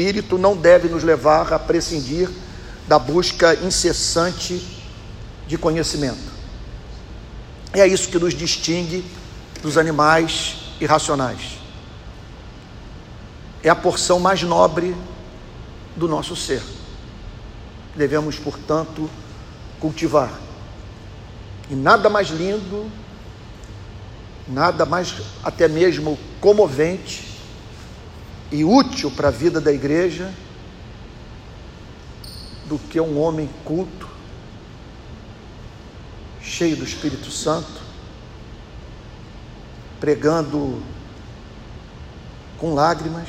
espírito não deve nos levar a prescindir da busca incessante de conhecimento. É isso que nos distingue dos animais irracionais. É a porção mais nobre do nosso ser. Devemos, portanto, cultivar. E nada mais lindo, nada mais até mesmo comovente e útil para a vida da igreja do que um homem culto, cheio do Espírito Santo, pregando com lágrimas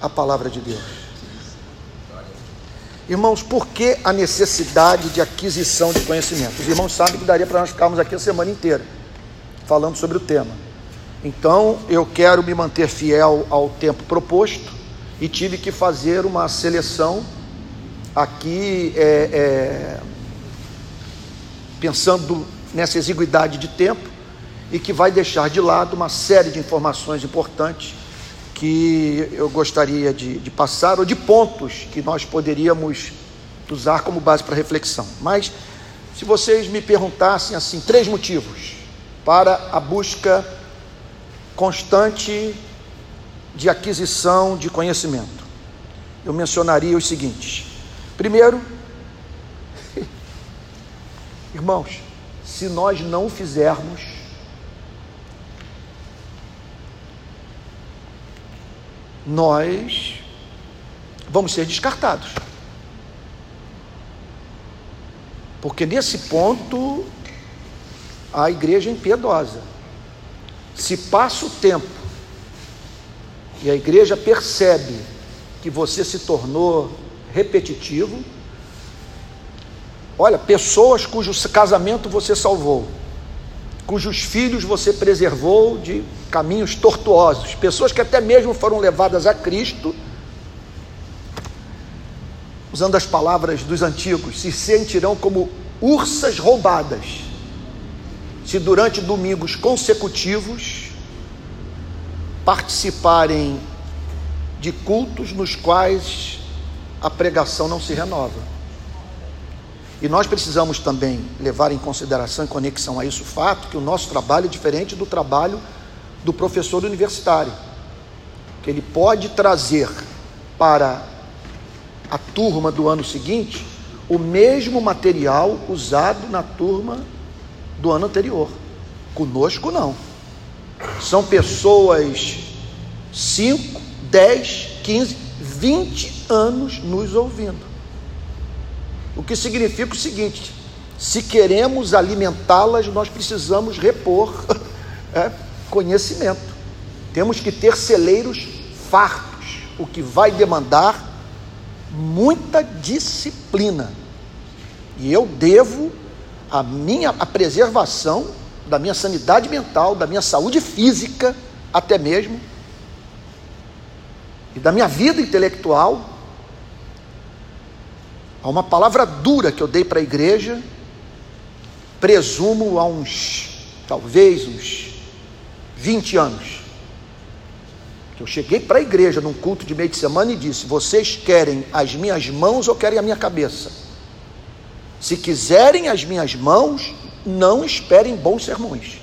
a palavra de Deus. Irmãos, por que a necessidade de aquisição de conhecimento? Os irmãos sabem que daria para nós ficarmos aqui a semana inteira falando sobre o tema. Então, eu quero me manter fiel ao tempo proposto e tive que fazer uma seleção aqui, é, é, pensando nessa exiguidade de tempo e que vai deixar de lado uma série de informações importantes que eu gostaria de, de passar, ou de pontos que nós poderíamos usar como base para reflexão. Mas, se vocês me perguntassem assim, três motivos para a busca constante de aquisição de conhecimento, eu mencionaria os seguintes. Primeiro, irmãos, se nós não fizermos, nós vamos ser descartados. Porque nesse ponto a igreja é impiedosa. Se passa o tempo e a igreja percebe que você se tornou repetitivo, olha, pessoas cujo casamento você salvou, cujos filhos você preservou de caminhos tortuosos, pessoas que até mesmo foram levadas a Cristo, usando as palavras dos antigos, se sentirão como ursas roubadas, se durante domingos consecutivos participarem de cultos nos quais a pregação não se renova. E nós precisamos também levar em consideração, em conexão a isso, o fato que o nosso trabalho é diferente do trabalho do professor universitário, que ele pode trazer para a turma do ano seguinte o mesmo material usado na turma do ano anterior. Conosco não. São pessoas 5, 10, 15, 20 anos nos ouvindo. O que significa o seguinte: se queremos alimentá-las, nós precisamos repor é, conhecimento. Temos que ter celeiros fartos, o que vai demandar muita disciplina. E eu devo a minha a preservação da minha sanidade mental, da minha saúde física, até mesmo, e da minha vida intelectual Há uma palavra dura que eu dei para a igreja, presumo há uns, talvez uns 20 anos. Que eu cheguei para a igreja num culto de meio de semana e disse: Vocês querem as minhas mãos ou querem a minha cabeça? Se quiserem as minhas mãos, não esperem bons sermões.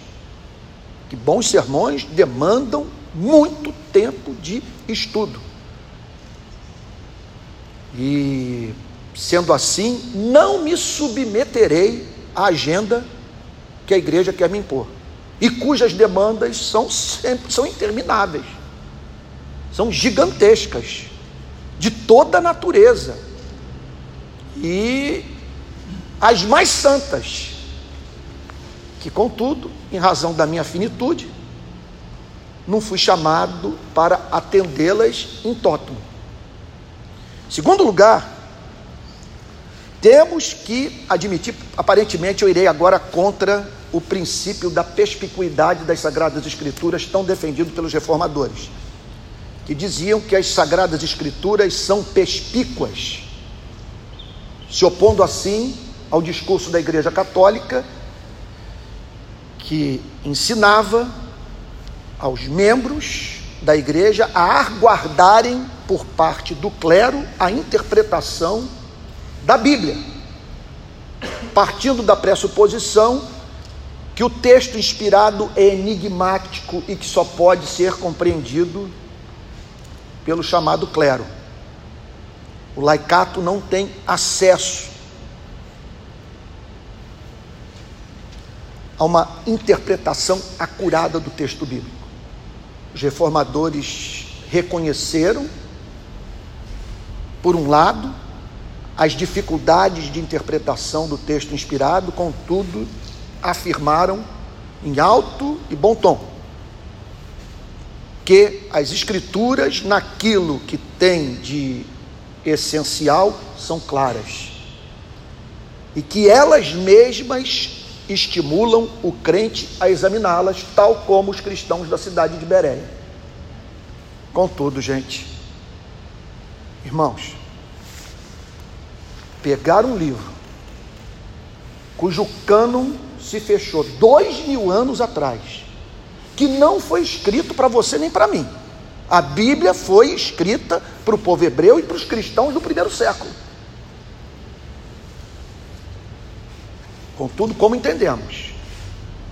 Que bons sermões demandam muito tempo de estudo. E Sendo assim, não me submeterei à agenda que a igreja quer me impor e cujas demandas são sempre são intermináveis, são gigantescas, de toda a natureza e as mais santas, que contudo, em razão da minha finitude, não fui chamado para atendê-las em tótum. Segundo lugar, temos que admitir, aparentemente eu irei agora contra o princípio da perspicuidade das Sagradas Escrituras, tão defendido pelos reformadores, que diziam que as Sagradas Escrituras são perspícuas, se opondo assim ao discurso da Igreja Católica, que ensinava aos membros da igreja a aguardarem por parte do clero a interpretação da Bíblia, partindo da pressuposição que o texto inspirado é enigmático e que só pode ser compreendido pelo chamado clero. O laicato não tem acesso a uma interpretação acurada do texto bíblico. Os reformadores reconheceram, por um lado, as dificuldades de interpretação do texto inspirado, contudo, afirmaram em alto e bom tom que as escrituras, naquilo que tem de essencial, são claras e que elas mesmas estimulam o crente a examiná-las, tal como os cristãos da cidade de Bereia. Contudo, gente, irmãos, pegar um livro cujo cânon se fechou dois mil anos atrás, que não foi escrito para você nem para mim. A Bíblia foi escrita para o povo hebreu e para os cristãos do primeiro século. Contudo, como entendemos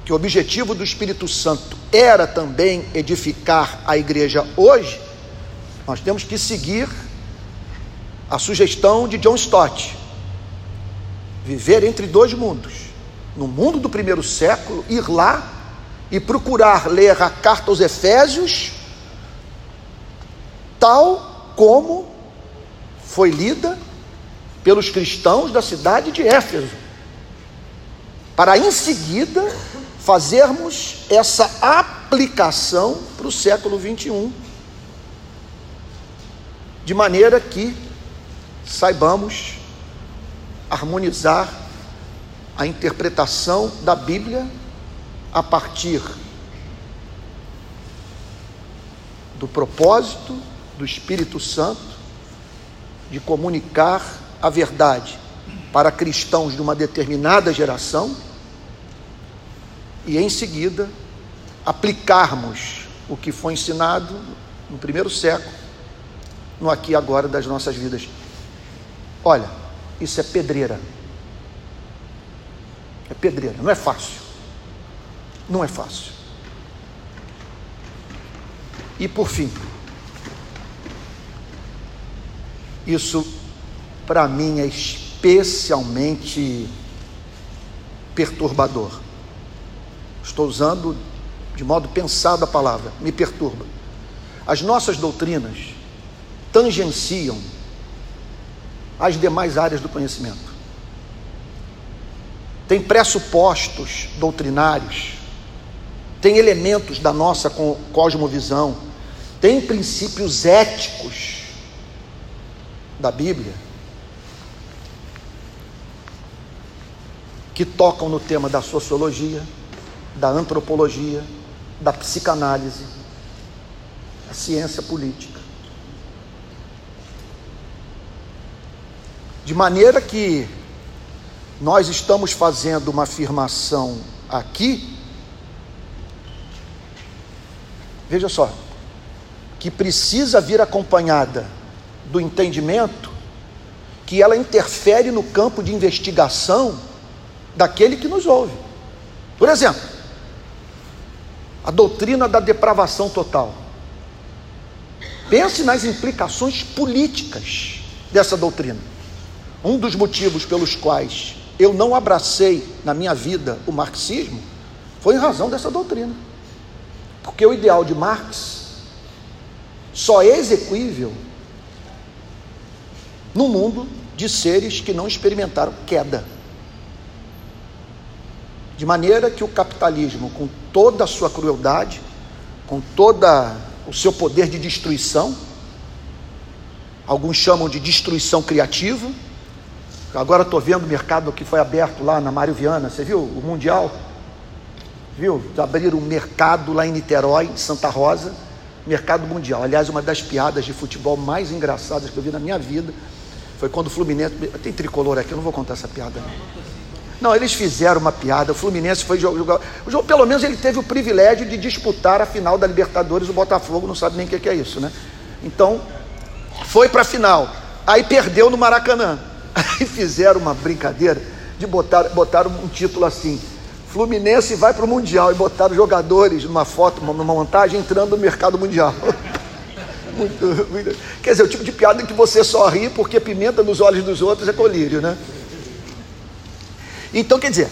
que o objetivo do Espírito Santo era também edificar a igreja hoje, nós temos que seguir a sugestão de John Stott: viver entre dois mundos. No mundo do primeiro século, ir lá e procurar ler a carta aos Efésios, tal como foi lida pelos cristãos da cidade de Éfeso para em seguida fazermos essa aplicação para o século 21, de maneira que saibamos harmonizar a interpretação da Bíblia a partir do propósito do Espírito Santo de comunicar a verdade para cristãos de uma determinada geração e em seguida aplicarmos o que foi ensinado no primeiro século, no aqui e agora das nossas vidas. Olha, isso é pedreira. É pedreira, não é fácil. Não é fácil. E por fim, isso para mim é especialmente perturbador. Estou usando de modo pensado a palavra, me perturba. As nossas doutrinas tangenciam as demais áreas do conhecimento. Tem pressupostos doutrinários, tem elementos da nossa cosmovisão, tem princípios éticos da Bíblia que tocam no tema da sociologia, da antropologia, da psicanálise, da ciência política. De maneira que nós estamos fazendo uma afirmação aqui, veja só, que precisa vir acompanhada do entendimento que ela interfere no campo de investigação daquele que nos ouve. Por exemplo, a doutrina da depravação total. Pense nas implicações políticas dessa doutrina. Um dos motivos pelos quais eu não abracei na minha vida o marxismo foi em razão dessa doutrina. Porque o ideal de Marx só é execuível no mundo de seres que não experimentaram queda. De maneira que o capitalismo, com toda a sua crueldade, com todo o seu poder de destruição, alguns chamam de destruição criativa. Agora estou vendo o mercado que foi aberto lá na Mário Viana, você viu? O Mundial. Viu? Abriram um mercado lá em Niterói, em Santa Rosa, mercado mundial. Aliás, uma das piadas de futebol mais engraçadas que eu vi na minha vida foi quando o Fluminense. Tem tricolor aqui, eu não vou contar essa piada. Não. Não, eles fizeram uma piada. O Fluminense foi jogar. O jogo, pelo menos ele teve o privilégio de disputar a final da Libertadores. O Botafogo não sabe nem o que é isso, né? Então, foi para a final. Aí perdeu no Maracanã. Aí fizeram uma brincadeira de botar, botaram um título assim: Fluminense vai para o Mundial. E botaram jogadores numa foto, numa montagem, entrando no mercado mundial. muito, muito, quer dizer, o tipo de piada que você só ri porque pimenta nos olhos dos outros é colírio, né? Então, quer dizer,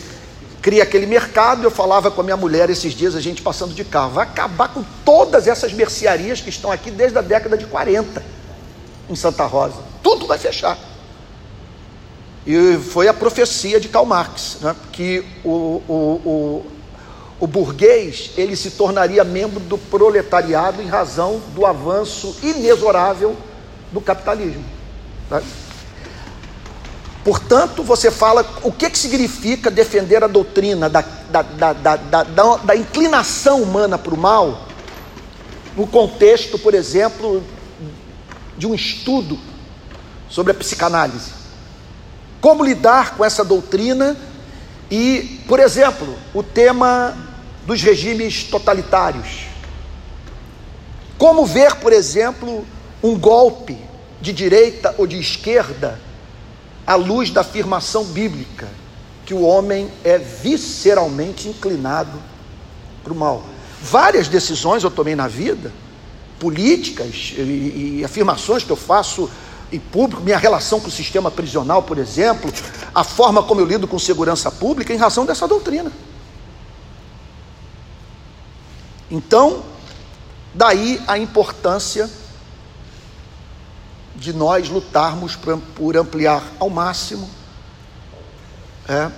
cria aquele mercado. Eu falava com a minha mulher esses dias, a gente passando de carro, vai acabar com todas essas mercearias que estão aqui desde a década de 40 em Santa Rosa. Tudo vai fechar. E foi a profecia de Karl Marx, né? que o, o, o, o burguês ele se tornaria membro do proletariado em razão do avanço inexorável do capitalismo. Tá? Portanto, você fala o que, que significa defender a doutrina da, da, da, da, da, da inclinação humana para o mal, no contexto, por exemplo, de um estudo sobre a psicanálise. Como lidar com essa doutrina e, por exemplo, o tema dos regimes totalitários. Como ver, por exemplo, um golpe de direita ou de esquerda à luz da afirmação bíblica que o homem é visceralmente inclinado para o mal. Várias decisões eu tomei na vida, políticas e, e afirmações que eu faço em público, minha relação com o sistema prisional, por exemplo, a forma como eu lido com segurança pública, em razão dessa doutrina. Então, daí a importância de nós lutarmos por ampliar ao máximo é,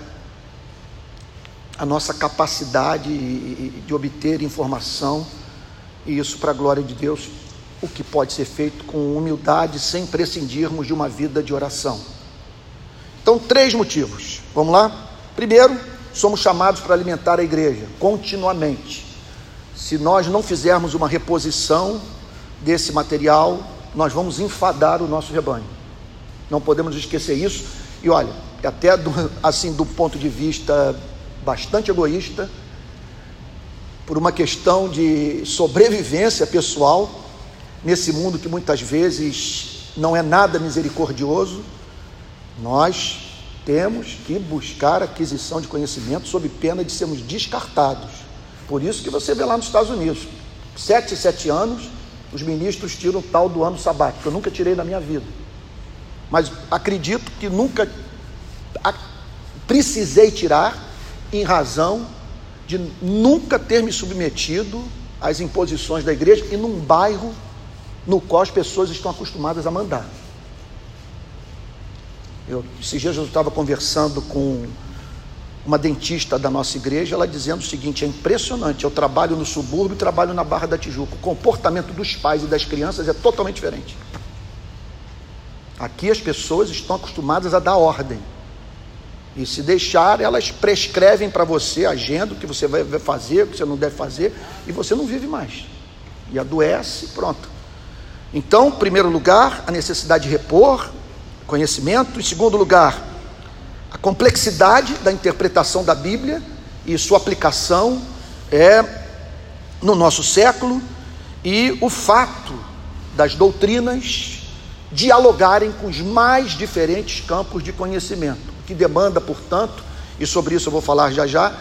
a nossa capacidade de obter informação, e isso para a glória de Deus, o que pode ser feito com humildade, sem prescindirmos de uma vida de oração. Então, três motivos. Vamos lá? Primeiro, somos chamados para alimentar a igreja continuamente. Se nós não fizermos uma reposição desse material, nós vamos enfadar o nosso rebanho. Não podemos esquecer isso. E olha, até do, assim do ponto de vista bastante egoísta, por uma questão de sobrevivência pessoal, nesse mundo que muitas vezes não é nada misericordioso, nós temos que buscar aquisição de conhecimento sob pena de sermos descartados. Por isso que você vê lá nos Estados Unidos, sete, sete anos, os ministros tiram tal do ano sabático. Eu nunca tirei na minha vida. Mas acredito que nunca precisei tirar em razão de nunca ter me submetido às imposições da igreja e num bairro no qual as pessoas estão acostumadas a mandar. Eu, esses dias eu estava conversando com uma dentista da nossa igreja, ela dizendo o seguinte: é impressionante. Eu trabalho no subúrbio e trabalho na Barra da Tijuca. O comportamento dos pais e das crianças é totalmente diferente. Aqui as pessoas estão acostumadas a dar ordem. E se deixar, elas prescrevem para você agenda, o que você vai fazer, o que você não deve fazer, e você não vive mais. E adoece, pronto. Então, em primeiro lugar, a necessidade de repor conhecimento. Em segundo lugar, a complexidade da interpretação da Bíblia e sua aplicação é no nosso século e o fato das doutrinas dialogarem com os mais diferentes campos de conhecimento, que demanda, portanto, e sobre isso eu vou falar já já,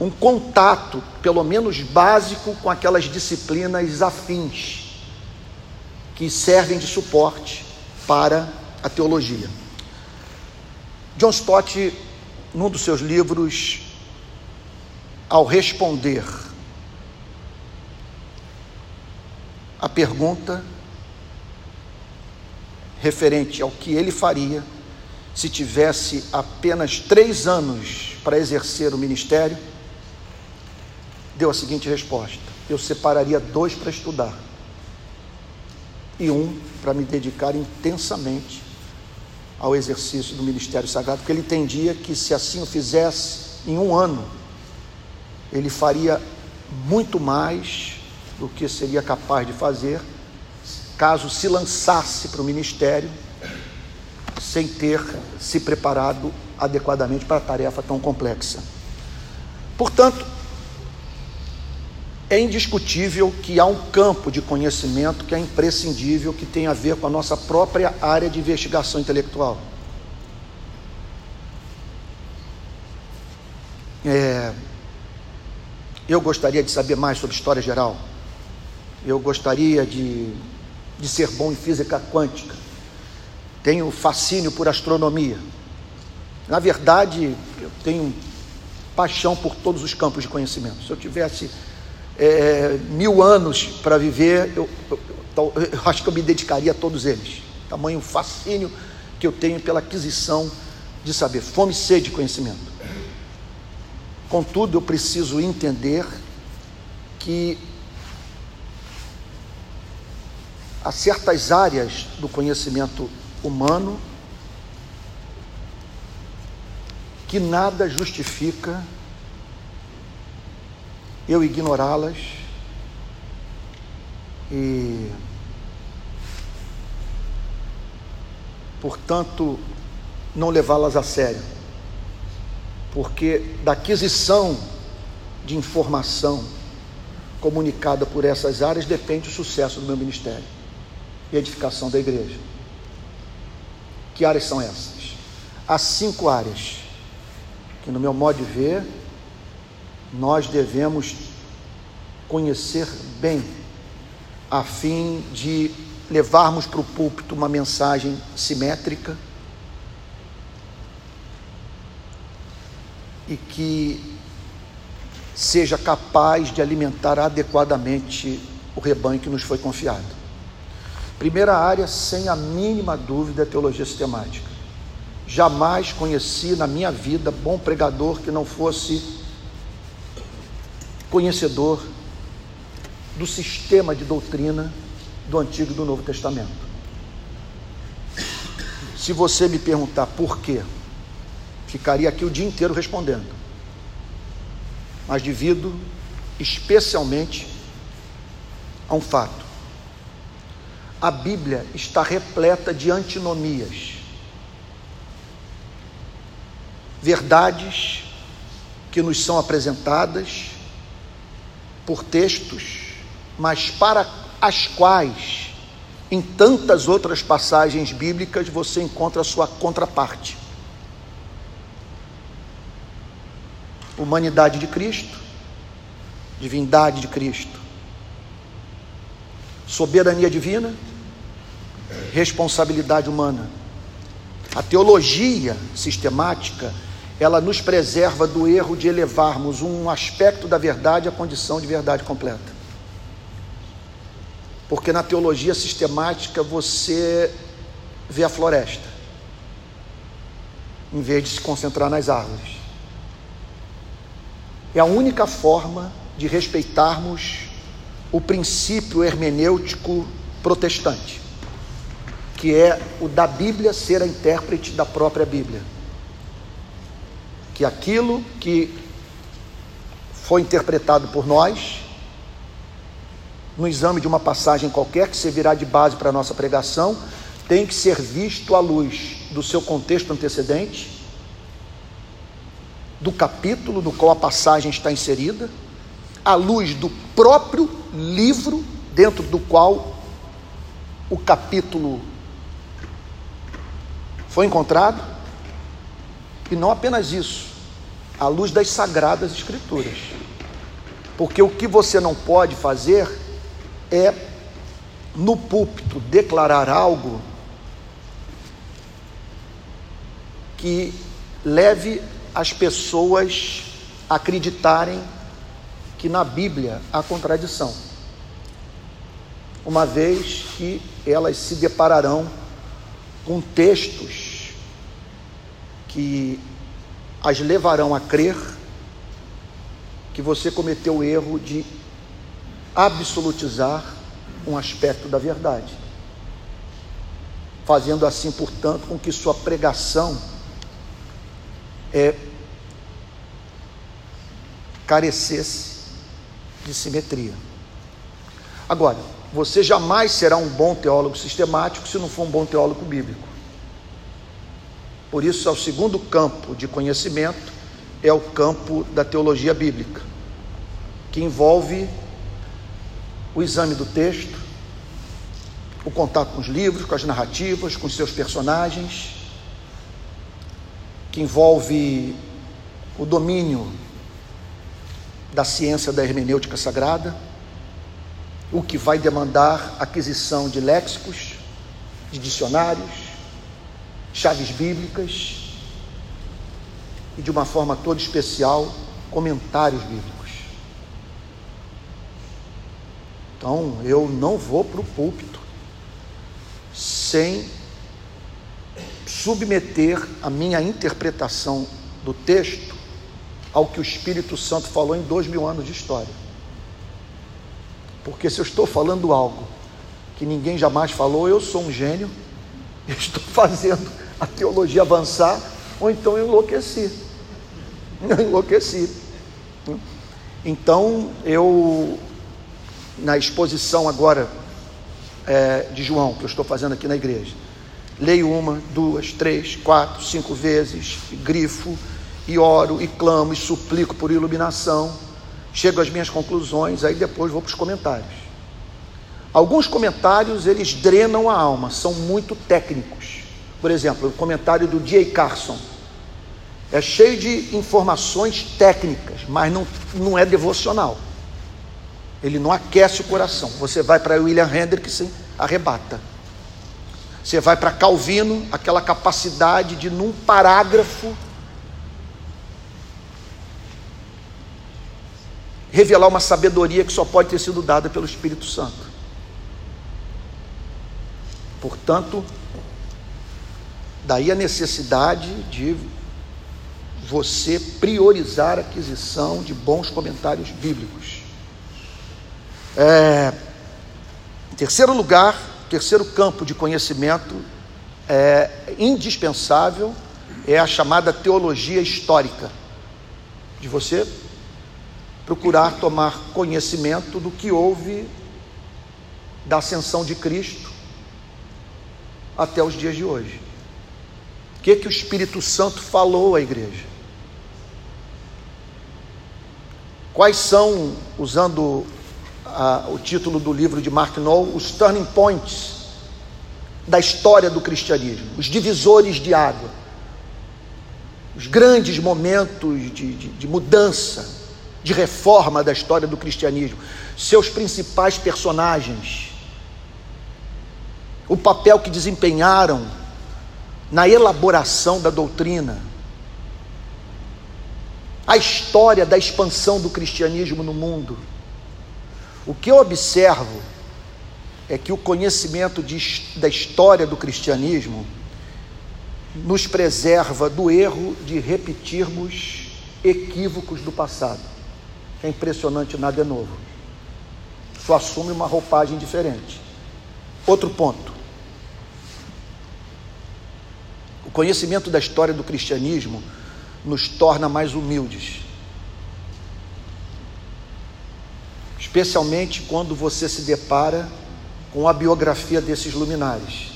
um contato, pelo menos básico, com aquelas disciplinas afins que servem de suporte para a teologia. John Stott, num dos seus livros, ao responder a pergunta referente ao que ele faria se tivesse apenas três anos para exercer o ministério, deu a seguinte resposta: eu separaria dois para estudar e um para me dedicar intensamente ao exercício do ministério sagrado, porque ele entendia que se assim o fizesse em um ano, ele faria muito mais do que seria capaz de fazer caso se lançasse para o ministério sem ter se preparado adequadamente para a tarefa tão complexa. Portanto, É indiscutível que há um campo de conhecimento que é imprescindível, que tem a ver com a nossa própria área de investigação intelectual. É, eu gostaria de saber mais sobre história geral. Eu gostaria de, de ser bom em física quântica. Tenho fascínio por astronomia. Na verdade, eu tenho paixão por todos os campos de conhecimento. Se eu tivesse é, mil anos para viver, eu, eu, eu, eu, acho que eu me dedicaria a todos eles. Tamanho fascínio que eu tenho pela aquisição de saber, fome e sede de conhecimento. Contudo, eu preciso entender que há certas áreas do conhecimento humano que nada justifica eu ignorá-las e, portanto, não levá-las a sério, porque da aquisição de informação comunicada por essas áreas depende o sucesso do meu ministério e edificação da igreja. Que áreas são essas? Há cinco áreas que, no meu modo de ver, nós devemos conhecer bem, a fim de levarmos para o púlpito uma mensagem simétrica e que seja capaz de alimentar adequadamente o rebanho que nos foi confiado. Primeira área, sem a mínima dúvida, é teologia sistemática. Jamais conheci na minha vida bom pregador que não fosse conhecedor do sistema de doutrina do Antigo e do Novo Testamento. Se você me perguntar por quê, ficaria aqui o dia inteiro respondendo. Mas devido especialmente a um fato. A Bíblia está repleta de antinomias. Verdades que nos são apresentadas por textos, mas para as quais, em tantas outras passagens bíblicas, você encontra a sua contraparte. Humanidade de Cristo, divindade de Cristo, soberania divina, responsabilidade humana. A teologia sistemática ela nos preserva do erro de elevarmos um aspecto da verdade à condição de verdade completa. Porque na teologia sistemática você vê a floresta, em vez de se concentrar nas árvores. É a única forma de respeitarmos o princípio hermenêutico protestante, que é o da Bíblia ser a intérprete da própria Bíblia que aquilo que foi interpretado por nós, no exame de uma passagem qualquer que servirá de base para a nossa pregação, tem que ser visto à luz do seu contexto antecedente, do capítulo no qual a passagem está inserida, à luz do próprio livro dentro do qual o capítulo foi encontrado, e não apenas isso, à luz das sagradas escrituras. Porque o que você não pode fazer é no púlpito declarar algo que leve as pessoas a acreditarem que na Bíblia há contradição, uma vez que elas se depararão com textos que as levarão a crer que você cometeu o erro de absolutizar um aspecto da verdade, fazendo assim, portanto, com que sua pregação é, carecesse de simetria. Agora, você jamais será um bom teólogo sistemático se não for um bom teólogo bíblico. Por isso, é o segundo campo de conhecimento é o campo da teologia bíblica, que envolve o exame do texto, o contato com os livros, com as narrativas, com seus personagens, que envolve o domínio da ciência da hermenêutica sagrada, o que vai demandar aquisição de léxicos, de dicionários, chaves bíblicas e, de uma forma toda especial, comentários bíblicos. Então, eu não vou para o púlpito sem submeter a minha interpretação do texto ao que o Espírito Santo falou em dois mil anos de história. Porque se eu estou falando algo que ninguém jamais falou, eu sou um gênio, estou fazendo a teologia avançar, ou então eu enlouqueci. Eu enlouqueci. Então eu na exposição agora é, de João, que eu estou fazendo aqui na igreja. Leio uma, duas, três, quatro, cinco vezes, grifo, e oro, e clamo, e suplico por iluminação. Chego às minhas conclusões, aí depois vou para os comentários. Alguns comentários eles drenam a alma, são muito técnicos. Por exemplo, o comentário do J. Carson é cheio de informações técnicas, mas não, não é devocional. Ele não aquece o coração. Você vai para William Hendrickson, arrebata. Você vai para Calvino, aquela capacidade de, num parágrafo, revelar uma sabedoria que só pode ter sido dada pelo Espírito Santo. Portanto, daí a necessidade de você priorizar a aquisição de bons comentários bíblicos. É, terceiro lugar, terceiro campo de conhecimento é, indispensável é a chamada teologia histórica, de você procurar tomar conhecimento do que houve da ascensão de Cristo até os dias de hoje. O que, que o Espírito Santo falou à igreja? Quais são, usando o título do livro de Mark Knoll, os turning points da história do cristianismo, os divisores de água, os grandes momentos de, de, de mudança, de reforma da história do cristianismo, seus principais personagens, o papel que desempenharam na elaboração da doutrina, a história da expansão do cristianismo no mundo. O que eu observo é que o conhecimento de, da história do cristianismo nos preserva do erro de repetirmos equívocos do passado. É impressionante, nada é novo. Só assume uma roupagem diferente. Outro ponto. O conhecimento da história do cristianismo nos torna mais humildes. especialmente quando você se depara com a biografia desses luminares.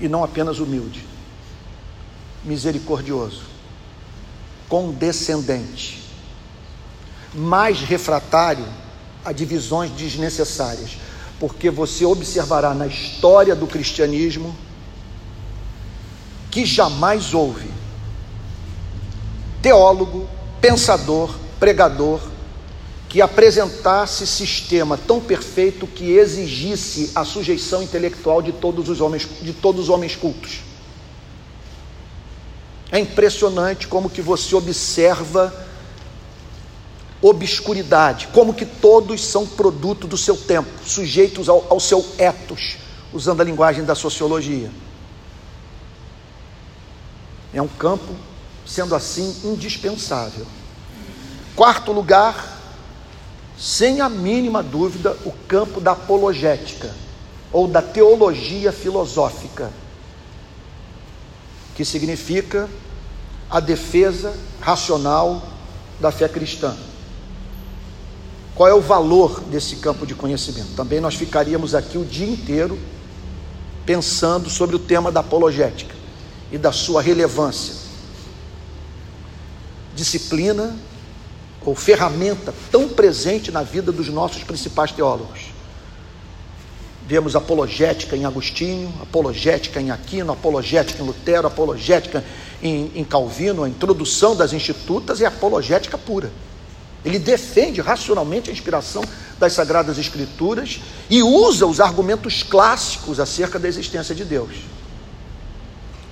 E não apenas humilde, misericordioso, condescendente, mais refratário a divisões desnecessárias, porque você observará na história do cristianismo que jamais houve teólogo, pensador, pregador, que apresentasse sistema tão perfeito que exigisse a sujeição intelectual de todos os homens, de todos os homens cultos. É impressionante como que você observa obscuridade, como que todos são produto do seu tempo, sujeitos ao, ao seu etos, usando a linguagem da sociologia. É um campo sendo assim indispensável. Quarto lugar, sem a mínima dúvida, o campo da apologética ou da teologia filosófica, que significa a defesa racional da fé cristã. Qual é o valor desse campo de conhecimento? Também nós ficaríamos aqui o dia inteiro pensando sobre o tema da apologética e da sua relevância disciplina ou ferramenta tão presente na vida dos nossos principais teólogos. Vemos apologética em Agostinho, apologética em Aquino, apologética em Lutero, apologética em, em Calvino, a introdução das institutas é apologética pura. Ele defende racionalmente a inspiração das Sagradas Escrituras e usa os argumentos clássicos acerca da existência de Deus.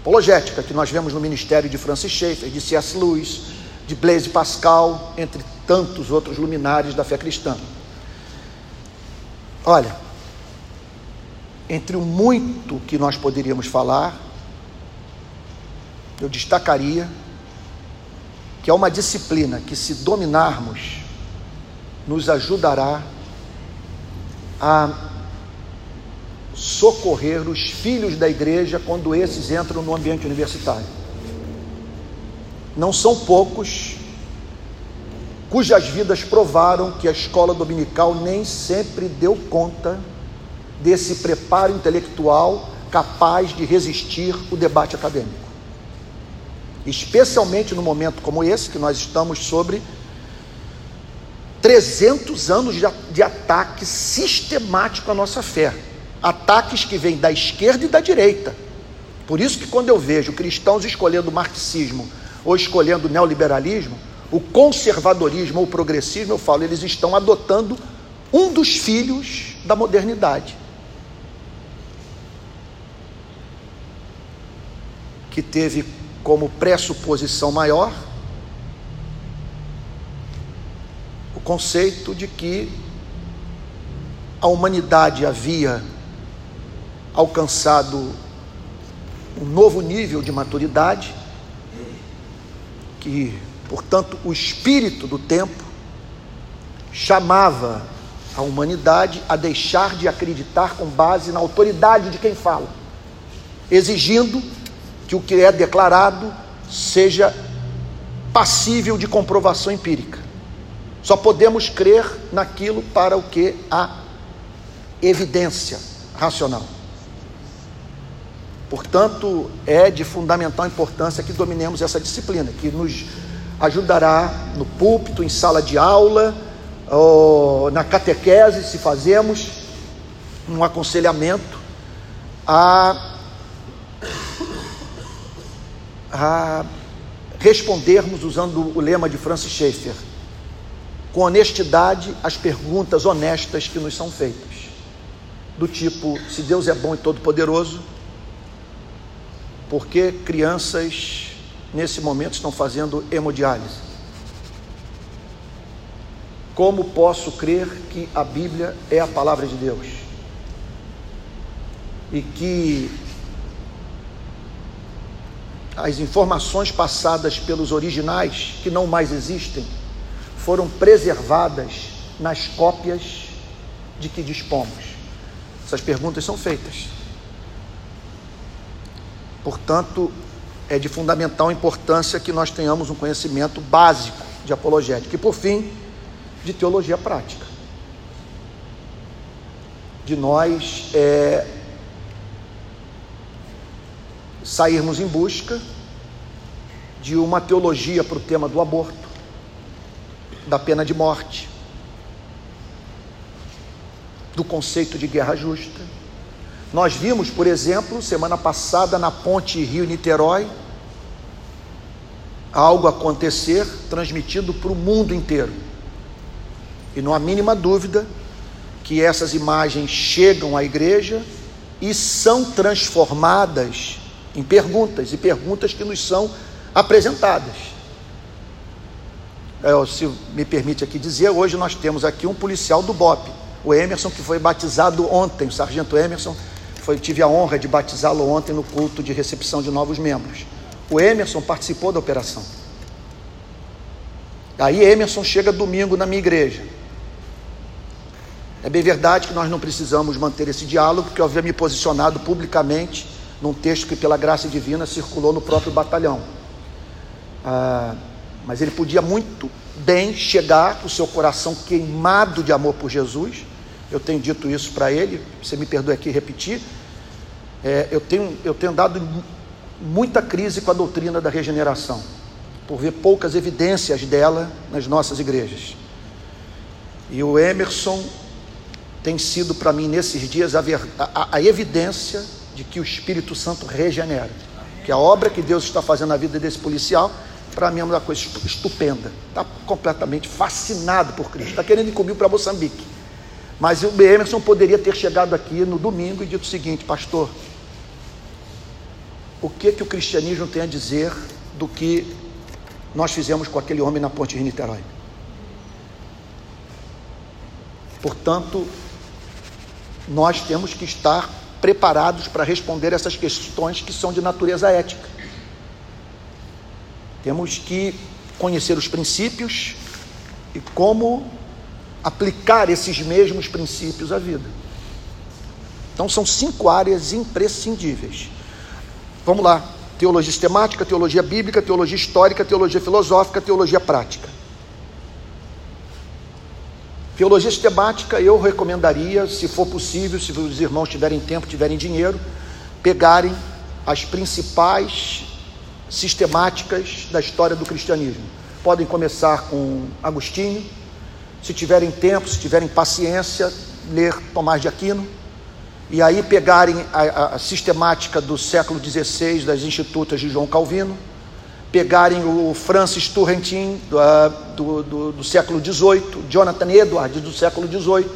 Apologética, que nós vemos no ministério de Francis Schaeffer, de C.S. Lewis, de Blaise Pascal, entre tantos outros luminares da fé cristã. Olha, entre o muito que nós poderíamos falar, eu destacaria que é uma disciplina que, se dominarmos, nos ajudará a socorrer os filhos da igreja quando esses entram no ambiente universitário. Não são poucos cujas vidas provaram que a escola dominical nem sempre deu conta desse preparo intelectual capaz de resistir o debate acadêmico especialmente no momento como esse, que nós estamos sobre 300 anos de, de ataque sistemático à nossa fé. Ataques que vêm da esquerda e da direita. Por isso que quando eu vejo cristãos escolhendo o marxismo ou escolhendo o neoliberalismo, o conservadorismo ou o progressismo, eu falo, eles estão adotando um dos filhos da modernidade. Que teve como pressuposição maior o conceito de que a humanidade havia alcançado um novo nível de maturidade, que, portanto, o espírito do tempo chamava a humanidade a deixar de acreditar com base na autoridade de quem fala, exigindo que o que é declarado seja passível de comprovação empírica. Só podemos crer naquilo para o que há evidência racional. Portanto, é de fundamental importância que dominemos essa disciplina, que nos ajudará no púlpito, em sala de aula, na catequese, se fazemos um aconselhamento, a a respondermos usando o lema de Francis Schaeffer, com honestidade as perguntas honestas que nos são feitas. Do tipo, se Deus é bom e todo-poderoso, por que crianças nesse momento estão fazendo hemodiálise? Como posso crer que a Bíblia é a palavra de Deus? E que as informações passadas pelos originais, que não mais existem, foram preservadas nas cópias de que dispomos? Essas perguntas são feitas. Portanto, é de fundamental importância que nós tenhamos um conhecimento básico de apologética e, por fim, de teologia prática. De nós é, sairmos em busca de uma teologia para o tema do aborto, da pena de morte, do conceito de guerra justa. Nós vimos, por exemplo, semana passada na ponte Rio-Niterói, algo acontecer transmitido para o mundo inteiro. E não há mínima dúvida que essas imagens chegam à igreja e são transformadas em perguntas, e perguntas que nos são apresentadas. É, se me permite aqui dizer, hoje nós temos aqui um policial do BOP, o Emerson, que foi batizado ontem, o sargento Emerson, foi, tive a honra de batizá-lo ontem no culto de recepção de novos membros. O Emerson participou da operação. Aí Emerson chega domingo na minha igreja. É bem verdade que nós não precisamos manter esse diálogo, porque eu havia me posicionado publicamente num texto que, pela graça divina, circulou no próprio batalhão. Ah, mas ele podia muito bem chegar com o seu coração queimado de amor por Jesus. Eu tenho dito isso para ele, você me perdoe aqui repetir. É, eu, tenho, eu tenho dado muita crise com a doutrina da regeneração. por ver poucas evidências dela nas nossas igrejas. E o Emerson tem sido para mim nesses dias a, a, a, evidência de que o Espírito Santo regenera. Que a obra que Deus está fazendo na vida desse policial, para mim é uma coisa estupenda. Está completamente fascinado por Cristo. Está querendo ir comigo para Moçambique. Mas o Emerson poderia ter chegado aqui no domingo e dito o seguinte, pastor, o que que o cristianismo tem a dizer do que nós fizemos com aquele homem na ponte de Niterói? Portanto, nós temos que estar preparados para responder essas questões que são de natureza ética. Temos que conhecer os princípios e como aplicar esses mesmos princípios à vida. Então, são cinco áreas imprescindíveis. Vamos lá: teologia sistemática, teologia bíblica, teologia histórica, teologia filosófica, teologia prática. Teologia sistemática, eu recomendaria, se for possível, se os irmãos tiverem tempo, tiverem dinheiro, pegarem as principais sistemáticas da história do cristianismo. Podem começar com Agostinho, se tiverem tempo, se tiverem paciência, ler Tomás de Aquino, e aí pegarem a, a sistemática do século XVI das Institutas de João Calvino, pegarem o Francis Turrentin do, do, do, do século XVIII, Jonathan Edwards do século XVIII,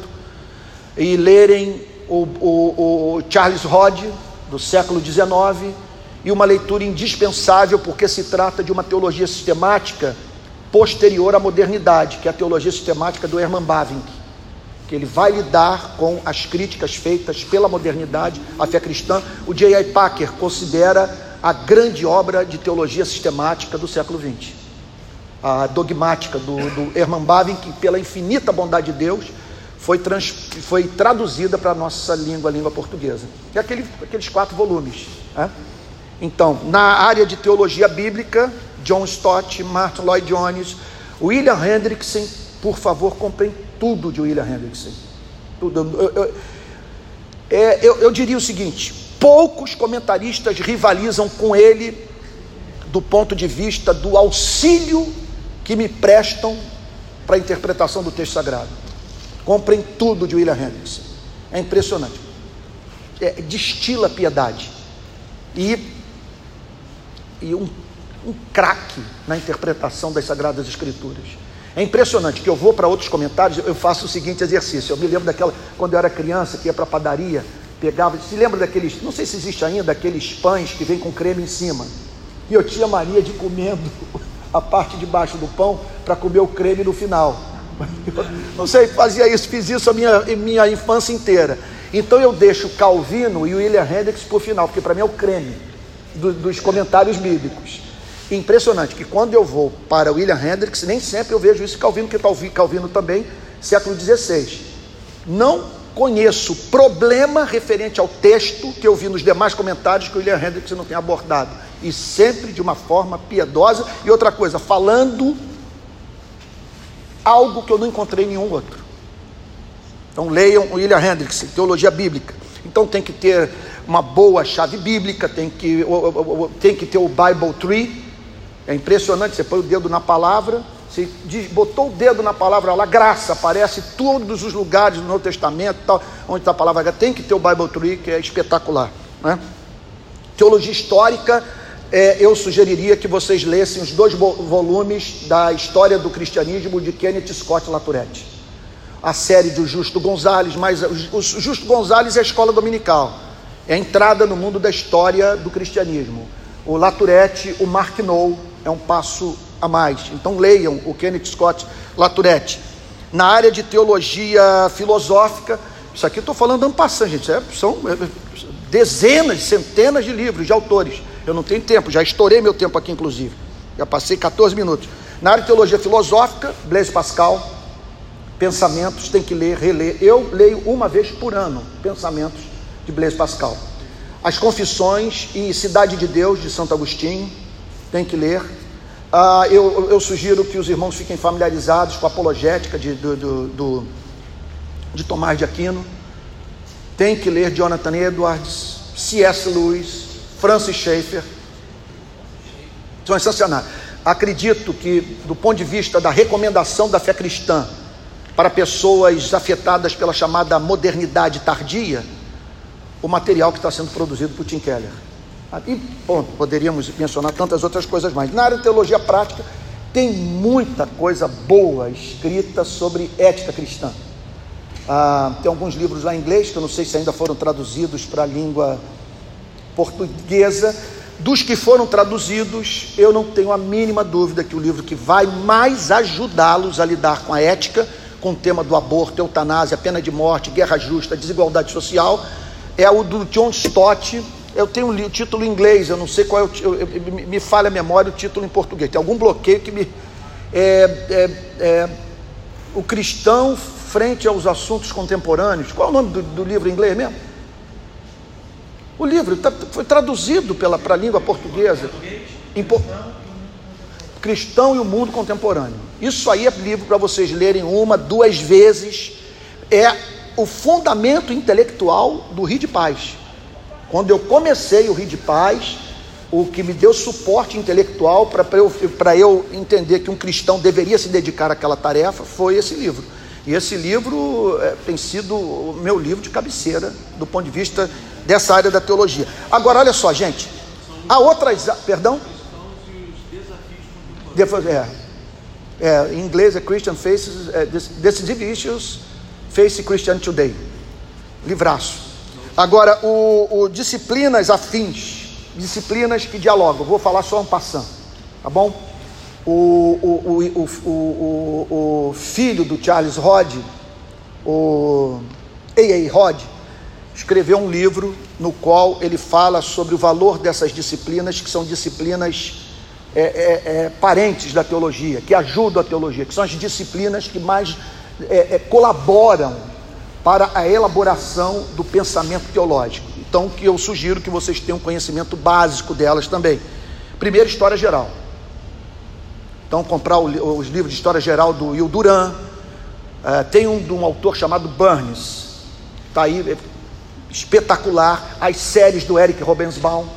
e lerem o, o, o Charles Rod do século XIX, e uma leitura indispensável porque se trata de uma teologia sistemática posterior à modernidade, que é a teologia sistemática do Hermann Bavinck, que ele vai lidar com as críticas feitas pela modernidade à fé cristã. O J.I. Packer considera a grande obra de teologia sistemática do século XX. A dogmática do, do Hermann Bavinck, que pela infinita bondade de Deus foi, trans, foi traduzida para a nossa língua, a língua portuguesa. E aquele, aqueles quatro volumes. Né? Então, na área de teologia bíblica, John Stott, Martin Lloyd Jones, William Hendrickson, por favor, comprem tudo de William Hendrickson. Tudo. Eu, eu, é, eu, eu diria o seguinte: poucos comentaristas rivalizam com ele do ponto de vista do auxílio que me prestam para a interpretação do texto sagrado. Comprem tudo de William Hendrickson. É impressionante. É, destila piedade. E, e um, um craque na interpretação das Sagradas Escrituras. É impressionante que eu vou para outros comentários, eu faço o seguinte exercício. Eu me lembro daquela, quando eu era criança, que ia para a padaria, pegava, se lembra daqueles, não sei se existe ainda, aqueles pães que vem com creme em cima. E eu tinha mania de comendo a parte de baixo do pão para comer o creme no final. Não sei, fazia isso, fiz isso a minha, minha infância inteira. Então eu deixo Calvino e William Hendricks por final, porque para mim é o creme do, dos comentários bíblicos. Impressionante que quando eu vou para William Hendricks, nem sempre eu vejo isso Calvino, porque Calvino também, século XVI. Não conheço problema referente ao texto que eu vi nos demais comentários que o William Hendricks não tem abordado. E sempre de uma forma piedosa. E outra coisa, falando algo que eu não encontrei em nenhum outro. Então leiam o William Hendricks, Teologia Bíblica. Então tem que ter uma boa chave bíblica, tem que, tem que ter o Bible Tree. É impressionante, você põe o dedo na palavra você botou o dedo na palavra lá, graça, aparece todos os lugares do Novo Testamento, tal, onde está a palavra graça. Tem que ter o Bible Tree, que é espetacular. Né? Teologia histórica, é, eu sugeriria que vocês lessem os dois volumes da História do Cristianismo de Kenneth Scott Laturetti. A série do Justo Gonzalez, mas o Justo Gonzalez é a escola dominical, é a entrada no mundo da história do cristianismo. O Laturetti, o Mark Knoll, é um passo a mais. Então leiam o Kenneth Scott Laturetti. Na área de teologia filosófica, isso aqui eu estou falando passando, gente, é, são é, dezenas, centenas de livros de autores. Eu não tenho tempo, já estourei meu tempo aqui, inclusive. Já passei 14 minutos. Na área de teologia filosófica, Blaise Pascal, Pensamentos, tem que ler, reler. Eu leio uma vez por ano Pensamentos de Blaise Pascal. As Confissões e Cidade de Deus, de Santo Agostinho, tem que ler. Ah, eu, eu, sugiro que os irmãos fiquem familiarizados com a apologética de, do, do, do, de Tomás de Aquino. Tem que ler Jonathan Edwards, C.S. Lewis, Francis Schaeffer. São sensacionais. acredito que, do ponto de vista da recomendação da fé cristã para pessoas afetadas pela chamada modernidade tardia, o material que está sendo produzido por Tim Keller. E poderíamos mencionar tantas outras coisas mais. Na área de teologia prática, tem muita coisa boa escrita sobre ética cristã. Ah, tem alguns livros lá em inglês, que eu não sei se ainda foram traduzidos para a língua portuguesa. Dos que foram traduzidos, eu não tenho a mínima dúvida que o livro que vai mais ajudá-los a lidar com a ética, com o tema do aborto, eutanásia, pena de morte, guerra justa, desigualdade social, é o do John Stott. Eu tenho o título em inglês, eu não sei qual é o eu, eu, me falha a memória o título em português. Tem algum bloqueio que me. É, é, é, o cristão frente aos assuntos contemporâneos. Qual é o nome do, do livro em inglês mesmo? O livro tá, foi traduzido para a língua portuguesa. Em, Cristão e o mundo contemporâneo. Isso aí é livro para vocês lerem uma, duas vezes. É o fundamento intelectual do Rio de Paz. Quando eu comecei o Rio de Paz, o que me deu suporte intelectual para eu, eu entender que um cristão deveria se dedicar àquela tarefa foi esse livro. E esse livro é, tem sido o meu livro de cabeceira do ponto de vista dessa área da teologia. Agora, olha só, gente. Há outras. Perdão? É, é, em inglês é Christian Faces, é, Decisive Issues Face Christian Today. Livraço. Agora, o, o disciplinas afins, disciplinas que dialogam. Vou falar só um passando, tá bom? O, o, o, o, filho do Charles Rod, o A.A. Rod, escreveu um livro no qual ele fala sobre o valor dessas disciplinas, que são disciplinas é, é, é, parentes da teologia, que ajudam a teologia, que são as disciplinas que mais é, é, colaboram para a elaboração do pensamento teológico. Então, que eu sugiro que vocês tenham conhecimento básico delas também. Primeiro, história geral. Então, comprar os livros de história geral do Will Duran. Uh, tem um de um autor chamado Burns. Está aí, é espetacular. As séries do Eric Robensbaum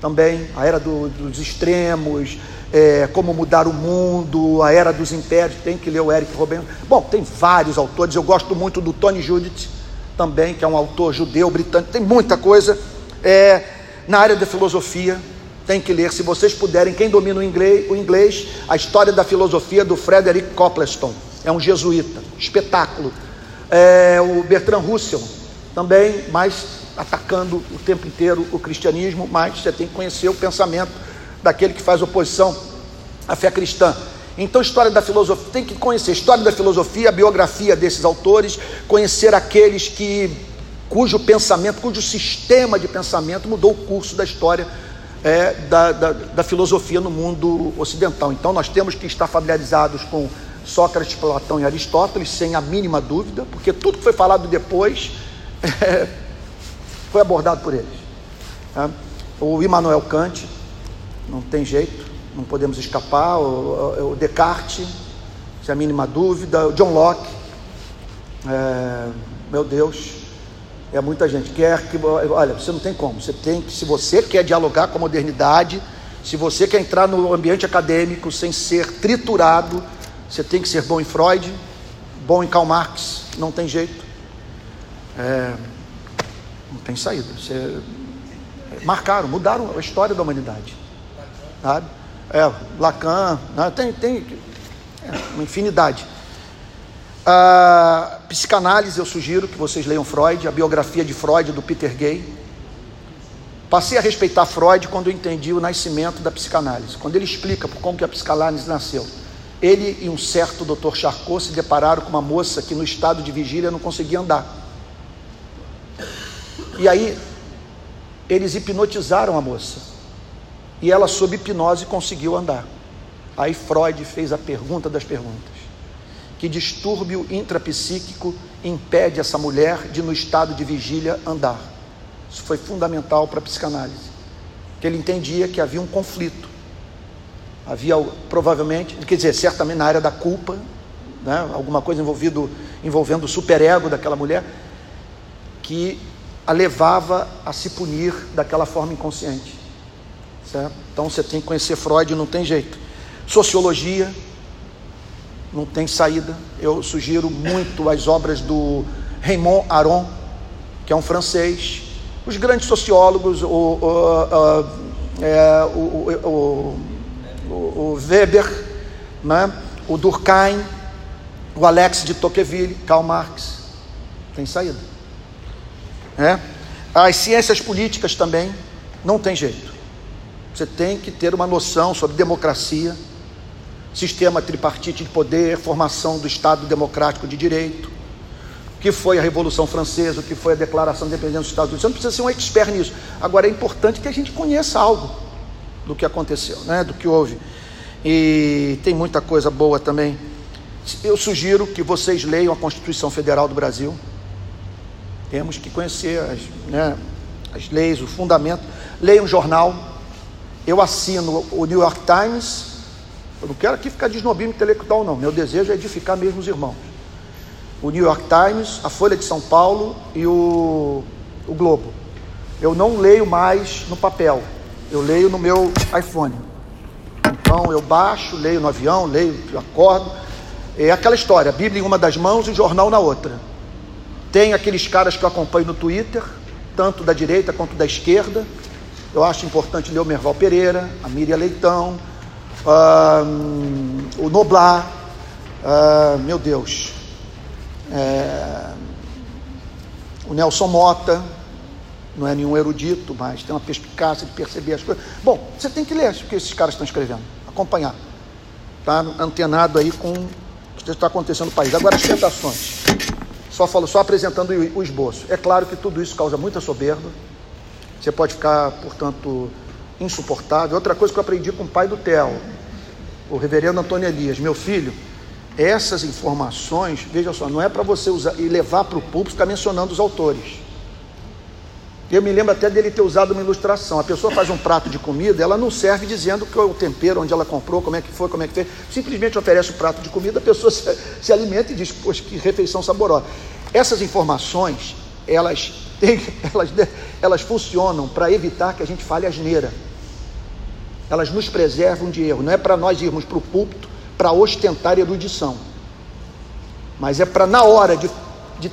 também. A Era do, dos Extremos, é, Como Mudar o Mundo, A Era dos Impérios, tem que ler o Eric Robin. Bom, tem vários autores, eu gosto muito do Tony Judith também, que é um autor judeu britânico, tem muita coisa. É, na área da filosofia, tem que ler, se vocês puderem, quem domina o inglês, o inglês, a história da filosofia do Frederick Copleston, é um jesuíta, espetáculo. É, o Bertrand Russell, também, mas atacando o tempo inteiro o cristianismo, mas você tem que conhecer o pensamento daquele que faz oposição à fé cristã. Então, história da filosofia, tem que conhecer a história da filosofia, a biografia desses autores, conhecer aqueles que cujo pensamento, cujo sistema de pensamento mudou o curso da história é, da, da, da, filosofia no mundo ocidental. Então, nós temos que estar familiarizados com Sócrates, Platão e Aristóteles, sem a mínima dúvida, porque tudo que foi falado depois é, foi abordado por eles. É. O Immanuel Kant, não tem jeito, não podemos escapar. O, o Descartes, sem a mínima dúvida, o John Locke, é, meu Deus, é muita gente. Quer que, olha, você não tem como. Você tem que, se você quer dialogar com a modernidade, se você quer entrar no ambiente acadêmico sem ser triturado, você tem que ser bom em Freud, bom em Karl Marx, não tem jeito. É, não tem saída. Você, marcaram, mudaram a história da humanidade sabe? É, Lacan, né? tem, tem é, uma infinidade. A psicanálise, eu sugiro que vocês leiam Freud, a biografia de Freud do Peter Gay. Passei a respeitar Freud quando eu entendi o nascimento da psicanálise, quando ele explica como que a psicanálise nasceu. Ele e um certo Dr. Charcot se depararam com uma moça que no estado de vigília não conseguia andar. E aí eles hipnotizaram a moça e ela, sob hipnose, conseguiu andar. Aí Freud fez a pergunta das perguntas: que distúrbio intrapsíquico impede essa mulher de, no estado de vigília, andar? Isso foi fundamental para a psicanálise, que ele entendia que havia um conflito. Havia provavelmente, quer dizer, certamente na área da culpa, né, alguma coisa envolvido, envolvendo o superego daquela mulher, que a levava a se punir daquela forma inconsciente. Certo? Então você tem que conhecer Freud, não tem jeito. Sociologia, não tem saída. Eu sugiro muito as obras do Raymond Aron, que é um francês. Os grandes sociólogos, o, o, é, o, o Weber, né? o Durkheim, o Alex de Tocqueville, Karl Marx. Tem saída. É? As ciências políticas também não tem jeito. Você tem que ter uma noção sobre democracia, sistema tripartite de poder, formação do Estado democrático de direito, o que foi a Revolução Francesa, o que foi a Declaração de Independência dos Estados Unidos. Você não precisa ser um expert nisso. Agora é importante que a gente conheça algo do que aconteceu, né? do que houve. E tem muita coisa boa também. Eu sugiro que vocês leiam a Constituição Federal do Brasil. Temos que conhecer as, né, as leis, o fundamento. Leiam um jornal. Eu assino o New York Times. Eu não quero aqui ficar de snobismo intelectual, não. Meu desejo é edificar mesmo os irmãos. O New York Times, a Folha de São Paulo e o, o Globo. Eu não leio mais no papel. Eu leio no meu iPhone. Então eu baixo, leio no avião, leio, acordo. É aquela história, Bíblia em uma das mãos e jornal na outra. Tem aqueles caras que eu acompanho no Twitter, tanto da direita quanto da esquerda. Eu acho importante ler o Merval Pereira, a Miriam Leitão, o Noblar, meu Deus, é, o Nelson Mota, não é nenhum erudito, mas tem uma perspicácia de perceber as coisas. Bom, você tem que ler o que esses caras estão escrevendo, acompanhar. Está antenado aí com o que está acontecendo no país. Agora, as tentações. Só falo, só apresentando o esboço. É claro que tudo isso causa muita soberba. Você pode ficar, portanto, insuportável. Outra coisa que eu aprendi com o pai do Theo, o reverendo Antônio Elias, meu filho, essas informações, veja só, não é para você usar e levar para o público ficar mencionando os autores. Eu me lembro até dele ter usado uma ilustração. A pessoa faz um prato de comida, ela não serve dizendo que é o tempero, onde ela comprou, como é que foi, como é que fez. Simplesmente oferece o prato de comida, a pessoa se, se alimenta e diz, poxa, que refeição saborosa. Essas informações, elas, elas, elas funcionam para evitar que a gente fale asneira. Elas nos preservam de erro. Não é para nós irmos para o púlpito para ostentar erudição. Mas é para, na hora de, de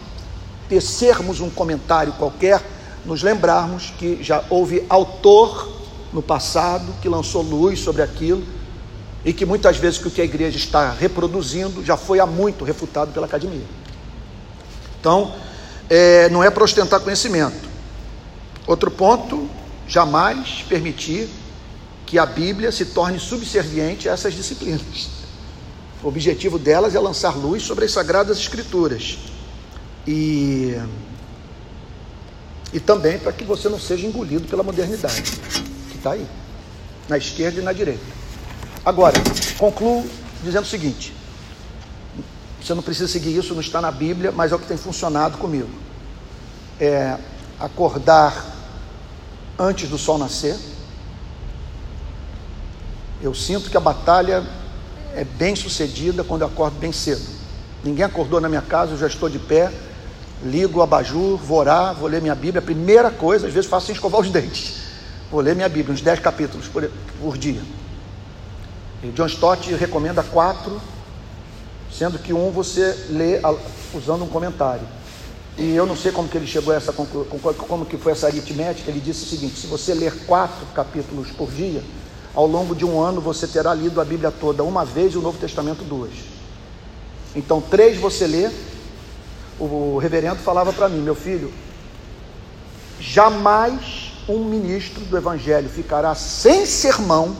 tecermos um comentário qualquer, nos lembrarmos que já houve autor no passado que lançou luz sobre aquilo e que muitas vezes o que a igreja está reproduzindo já foi há muito refutado pela academia. Então, é, não é para ostentar conhecimento. Outro ponto, jamais permitir que a Bíblia se torne subserviente a essas disciplinas. O objetivo delas é lançar luz sobre as sagradas escrituras. E e também para que você não seja engolido pela modernidade, que está aí, na esquerda e na direita. Agora, concluo dizendo o seguinte: você não precisa seguir isso, não está na Bíblia, mas é o que tem funcionado comigo. É acordar antes do sol nascer. Eu sinto que a batalha é bem sucedida quando eu acordo bem cedo. Ninguém acordou na minha casa, eu já estou de pé ligo o abajur, vou orar, vou ler minha Bíblia. A primeira coisa, às vezes faço sem escovar os dentes. Vou ler minha Bíblia, uns 10 capítulos por, por dia. E John Stott recomenda quatro, sendo que um você lê usando um comentário. E eu não sei como que ele chegou a essa como que foi essa aritmética. Ele disse o seguinte: se você ler quatro capítulos por dia, ao longo de um ano você terá lido a Bíblia toda uma vez e o Novo Testamento duas. Então, três você lê, o reverendo falava para mim, meu filho, jamais um ministro do Evangelho ficará sem sermão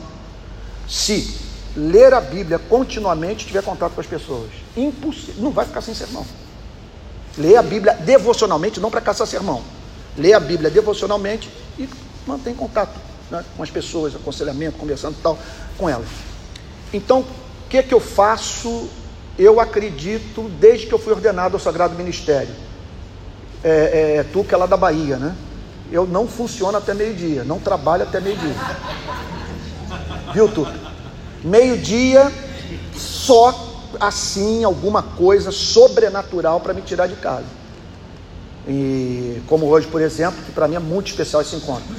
se ler a Bíblia continuamente tiver contato com as pessoas. Impossível, não vai ficar sem sermão. Lê a Bíblia devocionalmente, não para caçar sermão. Lê a Bíblia devocionalmente e mantém contato né, com as pessoas, aconselhamento, conversando tal com elas. Então, o que, que eu faço eu acredito desde que eu fui ordenado ao Sagrado Ministério. É, é, tu que é lá da Bahia, né? Eu não funciono até meio-dia, não trabalho até meio-dia. Viu, tu? Meio-dia, só assim alguma coisa sobrenatural para me tirar de casa. E como hoje, por exemplo, que para mim é muito especial esse encontro.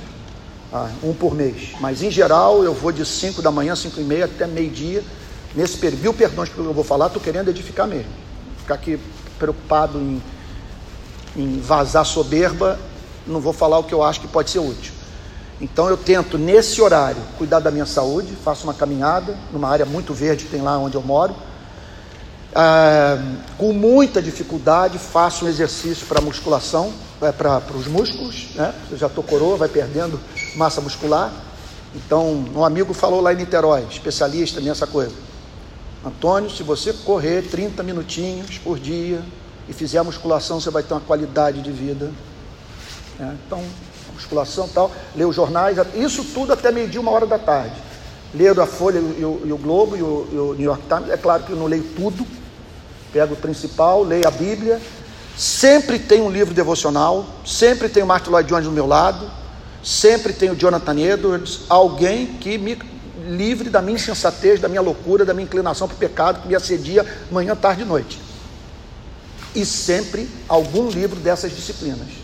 Ah, um por mês. Mas em geral eu vou de 5 da manhã, 5 e meia até meio-dia. Nesse período, perdões pelo que eu vou falar, estou querendo edificar mesmo. Ficar aqui preocupado em, em vazar soberba, não vou falar o que eu acho que pode ser útil. Então eu tento, nesse horário, cuidar da minha saúde, faço uma caminhada numa área muito verde que tem lá onde eu moro. Ah, com muita dificuldade, faço um exercício para musculação, é, para os músculos, né? Você já estou coroa, vai perdendo massa muscular. Então, um amigo falou lá em Niterói, especialista nessa coisa. Antônio, se você correr 30 minutinhos por dia e fizer a musculação, você vai ter uma qualidade de vida. É, então, musculação tal, ler os jornais, isso tudo até meio-dia, uma hora da tarde. Ler a Folha e o, e o Globo e o, e o, New York Times. É claro que eu não leio tudo, pego o principal, leio a Bíblia. Sempre tem um livro devocional, sempre tem o Martin Lloyd Jones do meu lado, sempre tem o Jonathan Edwards, alguém que me livre da minha insensatez, da minha loucura, da minha inclinação para o pecado que me assedia manhã, tarde e noite. E sempre algum livro dessas disciplinas.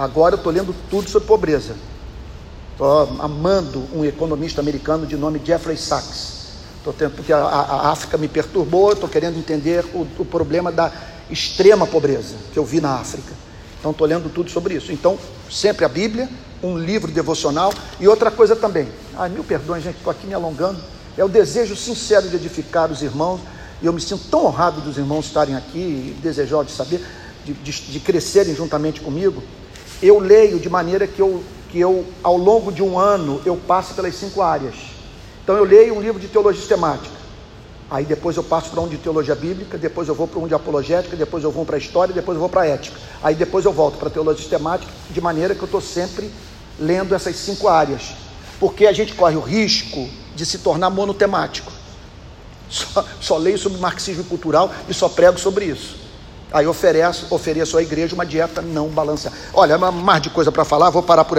Agora eu estou lendo tudo sobre pobreza. Estou amando um economista americano de nome Jeffrey Sachs. Estou tendo, porque a, a, a África me perturbou, estou querendo entender o, o problema da extrema pobreza que eu vi na África. Então estou lendo tudo sobre isso. Então, sempre a Bíblia, um livro devocional e outra coisa também. Ai, mil perdões, gente, estou aqui me alongando. É o desejo sincero de edificar os irmãos. E eu me sinto tão honrado dos irmãos estarem aqui e desejosos de saber, de, de, de crescerem juntamente comigo. Eu leio de maneira que eu, que eu, ao longo de um ano, eu passe pelas cinco áreas. Então eu leio um livro de teologia sistemática. Aí depois eu passo para um de teologia bíblica, depois eu vou para um de apologética, depois eu vou para história, depois eu vou para ética. Aí depois eu volto para teologia sistemática, de maneira que eu estou sempre lendo essas cinco áreas. Porque a gente corre o risco de se tornar monotemático. Só, só leio sobre marxismo cultural e só prego sobre isso. Aí ofereço, ofereço à igreja uma dieta não balanceada. Olha, mais de coisa para falar, vou parar por aqui.